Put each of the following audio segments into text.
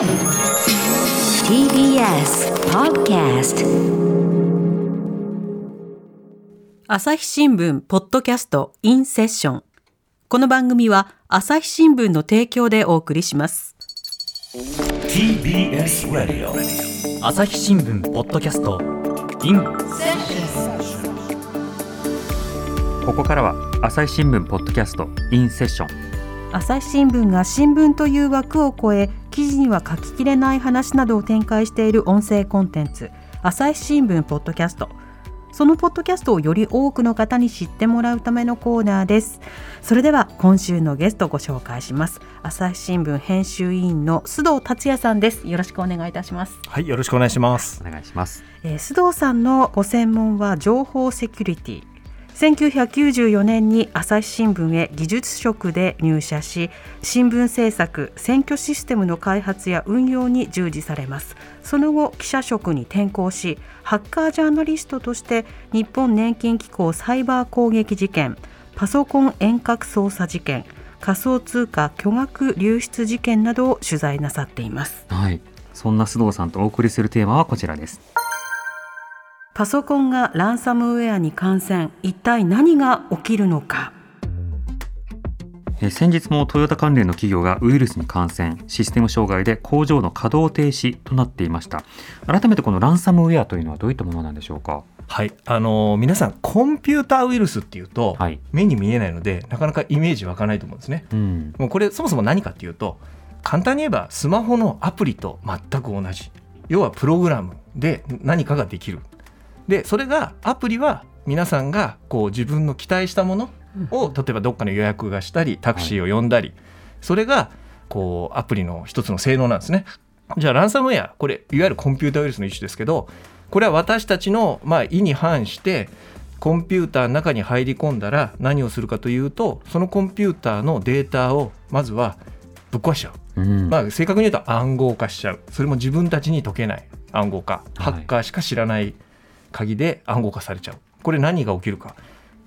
TBS Podcast 朝日新聞ポッドキャストインセッション。この番組は朝日新聞の提供でお送りします。TBS Radio 朝日新聞ポッドキャスト in ここからは朝日新聞ポッドキャストインセッション。朝日新聞が新聞という枠を超え記事には書ききれない話などを展開している音声コンテンツ朝日新聞ポッドキャスト。そのポッドキャストをより多くの方に知ってもらうためのコーナーです。それでは今週のゲストをご紹介します。朝日新聞編集委員の須藤達也さんです。よろしくお願いいたします。はい、よろしくお願いします。お願いします。えー須藤さんのご専門は情報セキュリティ1994年に朝日新聞へ技術職で入社し新聞制作選挙システムの開発や運用に従事されます。その後記者職に転向しハッカージャーナリストとして日本年金機構サイバー攻撃事件パソコン遠隔操作事件仮想通貨巨額流出事件などを取材なさっています。はい。そんな須藤さんとお送りするテーマはこちらです。パソコンがランサムウェアに感染。一体何が起きるのか？えー先日もトヨタ関連の企業がウイルスに感染。システム障害で工場の稼働停止となっていました。改めてこのランサムウェアというのはどういったものなんでしょうか？はい、あのー皆さんコンピューターウイルスっていうと、はい。目に見えないのでなかなかイメージ湧かないと思うんですね。うん。もうこれそもそも何かっていうと簡単に言えばスマホのアプリと全く同じ。要はプログラムで何かができるでそれがアプリは皆さんがこう自分の期待したものを例えばどっかの予約がしたりタクシーを呼んだり、それがこうアプリの一つの性能なんですね。じゃあランサムウェアこれいわゆるコンピューターウイルスの一種ですけどこれは私たちのまあ意に反してコンピューターの中に入り込んだら何をするかというとそのコンピューターのデータをまずはぶっ壊しちゃう、うん。まあ、正確に言うと暗号化しちゃう。それも自分たちに解けない暗号化。ハはい。ッカーしか知らない鍵で暗号化されちゃう。これ何が起きるか。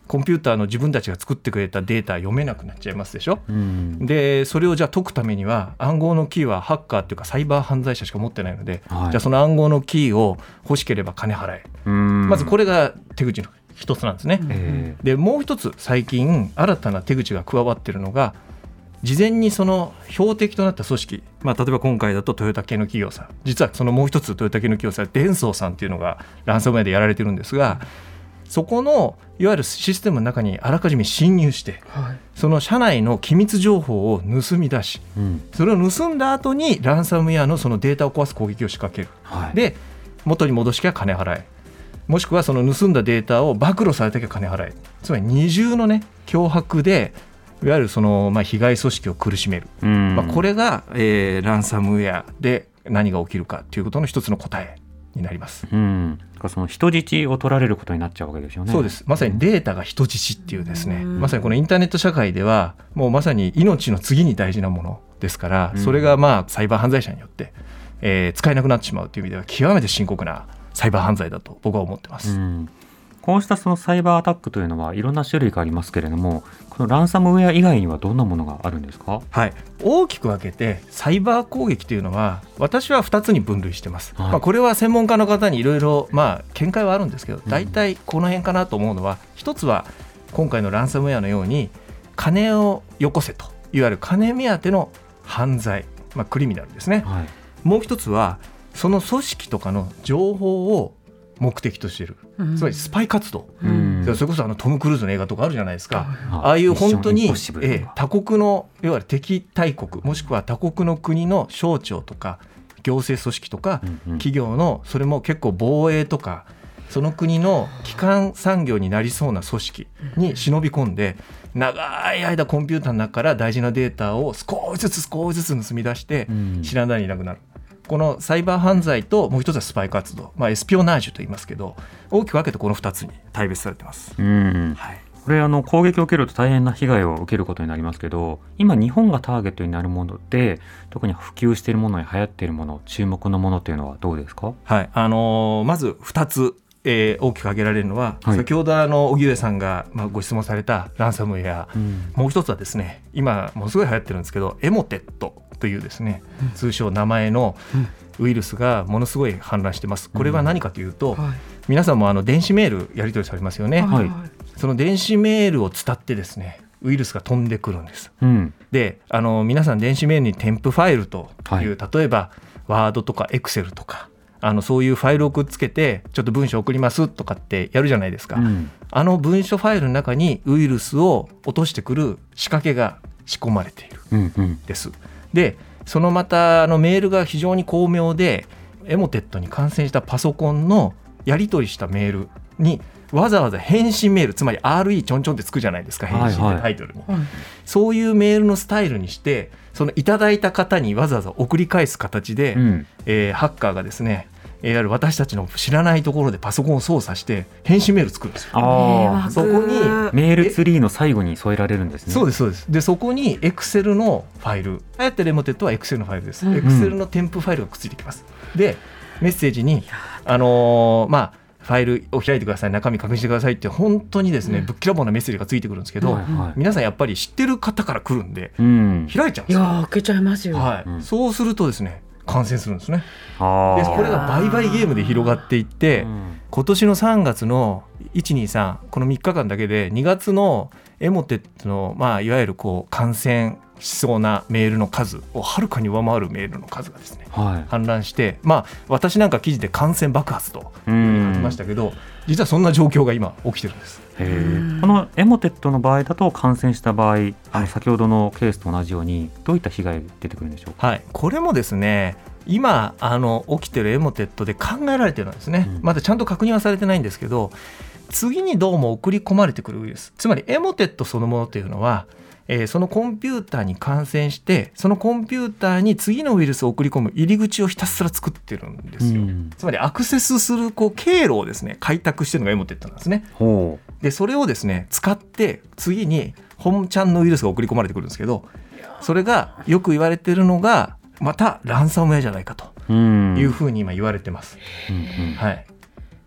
コンピューターの自分たちが作ってくれたデータ読めなくなっちゃいますでしょ。うん。でそれをじゃあ解くためには暗号のキーはハッカーっていうかサイバー犯罪者しか持ってないので、はい。じゃあその暗号のキーを欲しければ金払え、うん。まずこれが手口の一つなんですね。えでもう一つ最近新たな手口が加わっているのが事前にその標的となった組織、まあ、例えば今回だとトヨタ系の企業さん実はそのもう一つトヨタ系の企業さんデンソーさんっていうのがランサムウェアでやられてるんですがそこのいわゆるシステムの中にあらかじめ侵入してその社内の機密情報を盗み出しーうん。それを盗んだ後にランサムウェアのそのデータを壊す攻撃を仕掛ける。はい。で元に戻しきゃ金払え。もしくはその盗んだデータを暴露されたきゃ金払え。つまり二重のね脅迫でいわゆるそのまあ被害組織を苦しめる、うん。まあ、これが、えーランサムウェアで何が起きるかということの一つの答えになります。うん、その人質を取られることになっちゃうわけですよね。そうです。まさにデータが人質っていうですね。うん。まさにこのインターネット社会ではもうまさに命の次に大事なものですからうん。それがまあサイバー犯罪者によって、えー使えなくなってしまうという意味では極めて深刻なサイバー犯罪だと僕は思ってます。うん、こうしたそのサイバーアタックというのはいろんな種類がありますけれども、このランサムウェア以外にはどんなものがあるんですか？はい、大きく分けてサイバー攻撃というのは私は2つに分類してます、はい。まあ、これは専門家の方にいろいろまあ見解はあるんですけど大体この辺かなと思うのは一つは今回のランサムウェアのように金をよこせといわゆる金目当ての犯罪、まあ、クリミナルですね。はい。もう一つはその組織とかの情報を目的としているつまりスパイ活動、うん。それこそあのトム・クルーズの映画とかあるじゃないですか、あああいう本当に、ええ他国のいわゆる敵対国もしくは他国の国の省庁とか行政組織とかうんうん。企業のそれも結構防衛とかその国の基幹産業になりそうな組織に忍び込んで長い間コンピューターの中から大事なデータを少しずつ少しずつ盗み出してうん。知らないにいなくなる。このサイバー犯罪ともう一つはスパイ活動、まあ、エスピオナージュと言いますけど大きく分けてこの2つに大別されてます。うん。はい。これあの攻撃を受けると大変な被害を受けることになりますけど今日本がターゲットになるもので特に普及しているものや流行っているもの注目のものというのはどうですか？はい。あのーまず2つ、えー大きく挙げられるのは、はい。先ほどあの荻上さんが、まあ、ご質問されたランサムウェア、うん。もう一つはですね今ものすごい流行ってるんですけどエモテットというですね、通称名前のウイルスがものすごい氾濫してます。これは何かというと、はい皆さんもあの電子メールやり取りされますよね。はいその電子メールを伝ってですね、ウイルスが飛んでくるんです。うんで、あの皆さん電子メールに添付ファイルという、は例えばワードとかエクセルとか。あのそういうファイルをくっつけてちょっと文章送りますとかってやるじゃないですか、うんあの文書ファイルの中にウイルスを落としてくる仕掛けが仕込まれているうんうんです。でそのまたあのメールが非常に巧妙でエモテットに感染したパソコンのやり取りしたメールにわざわざ返信メールつまり RE ちょんちょんってつくじゃないですか返信ってタイトルに、はいそういうメールのスタイルにしてそのいただいた方にわざわざ送り返す形で、うん。えーハッカーがですねいわゆる私たちの知らないところでパソコンを操作して返信メール作るんですよ。そこにメールツリーの最後に添えられるんですね。そうですそうです。でそこに Excel のファイル。あやってるエモテットは Excel のファイルです、うん。Excel の添付ファイルがくっついてきます。でメッセージにあのーまあファイルを開いてください。中身確認してくださいって本当にですね、うん。ぶっきらぼうなメッセージがついてくるんですけど、はいはい。皆さんやっぱり知ってる方から来るんでうん。開いちゃうんですよ、いやー開けちゃいますよ、はい。うん。そうするとですね感染するんですね。でこれが倍々ゲームで広がっていって、うん今年の3月の123この3日間だけで2月のエモテットの、まあ、いわゆるこう感染しそうなメールの数をはるかに上回るメールの数がですねはい。氾濫して、まあ、私なんか記事で感染爆発とう書んきましたけど、実はそんな状況が今起きてるんです。このエモテットの場合だと感染した場合、あはい。の先ほどのケースと同じようにどういった被害が出てくるんでしょうか？はい、これもですね今あの起きてるエモテットで考えられてるんですね、うん。まだちゃんと確認はされてないんですけど次にどうも送り込まれてくるウイルス。つまりエモテットそのものというのは、えーそのコンピューターに感染してそのコンピューターに次のウイルスを送り込む入り口をひたすら作ってるんですよ、うん。つまりアクセスするこう経路をですね開拓してるのがエモテットなんですね。ほでそれをですね使って次に本ちゃんのウイルスが送り込まれてくるんですけどそれがよく言われてるのがまたランサムウェアじゃないかと。いうふうに今言われてます。うんうんはい、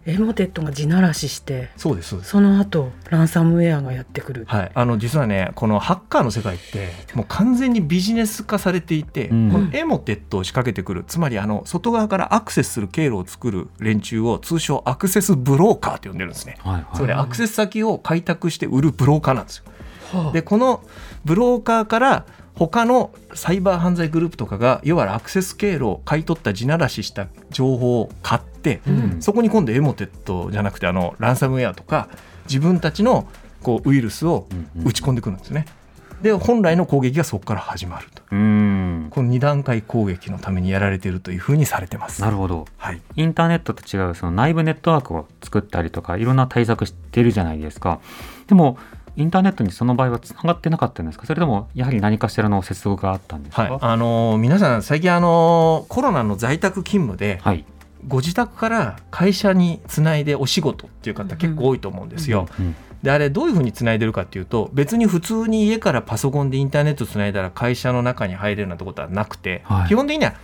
エモテットが地ならししてそうですそうです。その後ランサムウェアがやってくる、はい、あの実はねこのハッカーの世界ってもう完全にビジネス化されていて、うんこのエモテットを仕掛けてくるつまりあの外側からアクセスする経路を作る連中を通称アクセスブローカーって呼んでるんですね。はいはい。つまりアクセス先を開拓して売るブローカーなんですよ。はあでこのブローカーから他のサイバー犯罪グループとかがいわゆるアクセス経路を買い取った地ならしした情報を買って、うんそこに今度エモテットじゃなくてあのランサムウェアとか自分たちのこうウイルスを打ち込んでくるんですね。で本来の攻撃がそこから始まるとうん。この2段階攻撃のためにやられているというふうにされてます。なるほど。はい、インターネットと違うその内部ネットワークを作ったりとかいろんな対策してるじゃないですか。でもインターネットにその場合はつながってなかったんですか？それともやはり何かしらの接続があったんですか？はい、あのー皆さん最近あのーコロナの在宅勤務ではい。ご自宅から会社につないでお仕事っていう方結構多いと思うんですよ。うんであれどういうふうにつないでるかっていうと別に普通に家からパソコンでインターネットつないだら会社の中に入れるなとことはなくて、はい。基本的には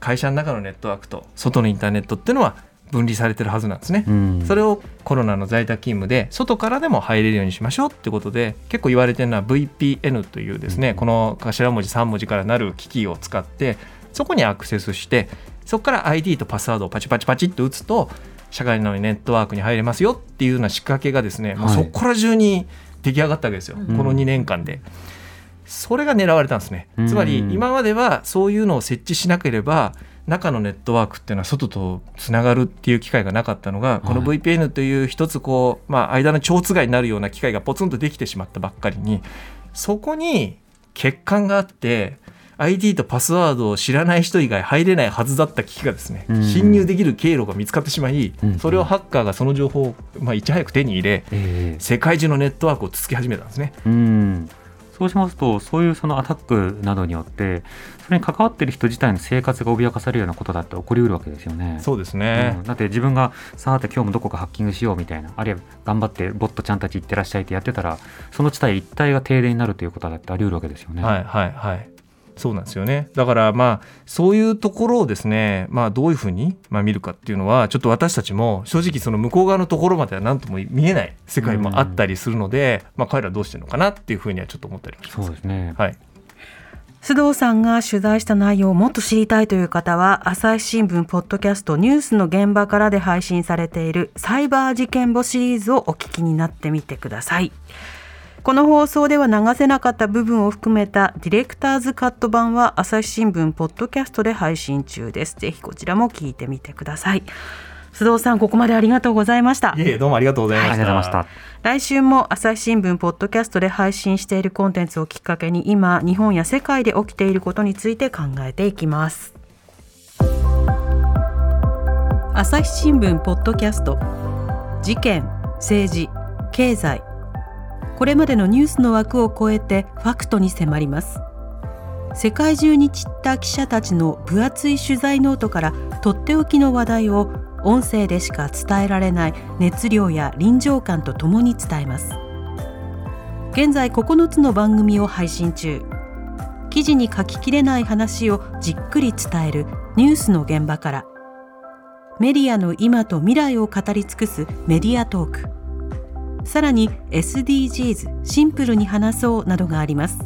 会社の中のネットワークと外のインターネットっていうのは分離されてるはずなんですね。うん。それをコロナの在宅勤務で外からでも入れるようにしましょうってことで結構言われてるのは VPN というですね、うんこの頭文字3文字からなる機器を使ってそこにアクセスしてそこから ID とパスワードをパチパチパチっと打つと社会のネットワークに入れますよっていうような仕掛けがですね、もうはいそこら中に出来上がったわけですよ、うんこの2年間で。それが狙われたんですねうんつまり今まではそういうのを設置しなければ中のネットワークっていうのは外とつながるっていう機会がなかったのがこのはい VPN という一つこう、まあ、間の蝶つがいになるような機会がポツンとできてしまったばっかりにそこに欠陥があって ID とパスワードを知らない人以外入れないはずだった機器がですねうん。侵入できる経路が見つかってしまいうん。それをハッカーがその情報を、まあ、いち早く手に入れええ。世界中のネットワークをつつき始めたんですね。うん。そうしますとそういうそのアタックなどによってそれに関わっている人自体の生活が脅かされるようなことだって起こりうるわけですよね。そうですね、うんだって自分がさあて今日もどこかハッキングしようみたいなあるいは頑張ってボットちゃんたち行ってらっしゃいってやってたらその地帯一帯が停電になるということだってあり得るわけですよね。はいはいはい。そうなんですよね。だからまあそういうところをですね、まあどういうふうにまあ見るかっていうのはちょっと私たちも正直その向こう側のところまでは何とも見えない世界もあったりするので、まあ彼らどうしてるのかなっていうふうにはちょっと思ったりもします。そうですね。はい。須藤さんが取材した内容をもっと知りたいという方は朝日新聞ポッドキャストニュースの現場からで配信されているサイバー事件簿シリーズをお聞きになってみてくださいこの放送では流せなかった部分を含めたディレクターズカット版は朝日新聞ポッドキャストで配信中です。ぜひこちらも聞いてみてください。須藤さんここまでありがとうございました。いえどうもありがとうございました,、ありがとうございました。来週も朝日新聞ポッドキャストで配信しているコンテンツをきっかけに今日本や世界で起きていることについて考えていきます。朝日新聞ポッドキャスト。事件政治経済これまでのニュースの枠を超えてファクトに迫ります。世界中に散った記者たちの分厚い取材ノートからとっておきの話題を音声でしか伝えられない熱量や臨場感とともに伝えます。現在9つの番組を配信中。記事に書ききれない話をじっくり伝えるニュースの現場から。メディアの今と未来を語り尽くすメディアトーク。さらに SDGs シンプルに話そうなどがあります。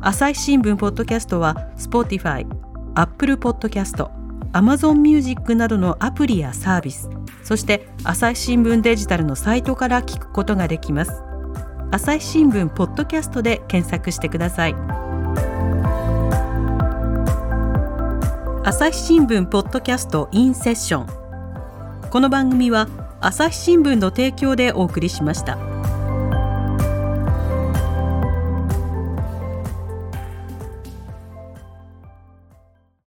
朝日新聞ポッドキャストは Spotify、Apple Podcast、Amazon Music などのアプリやサービスそして朝日新聞デジタルのサイトから聞くことができます。朝日新聞ポッドキャストで検索してください。朝日新聞ポッドキャストインセッションこの番組は朝日新聞の提供でお送りしました。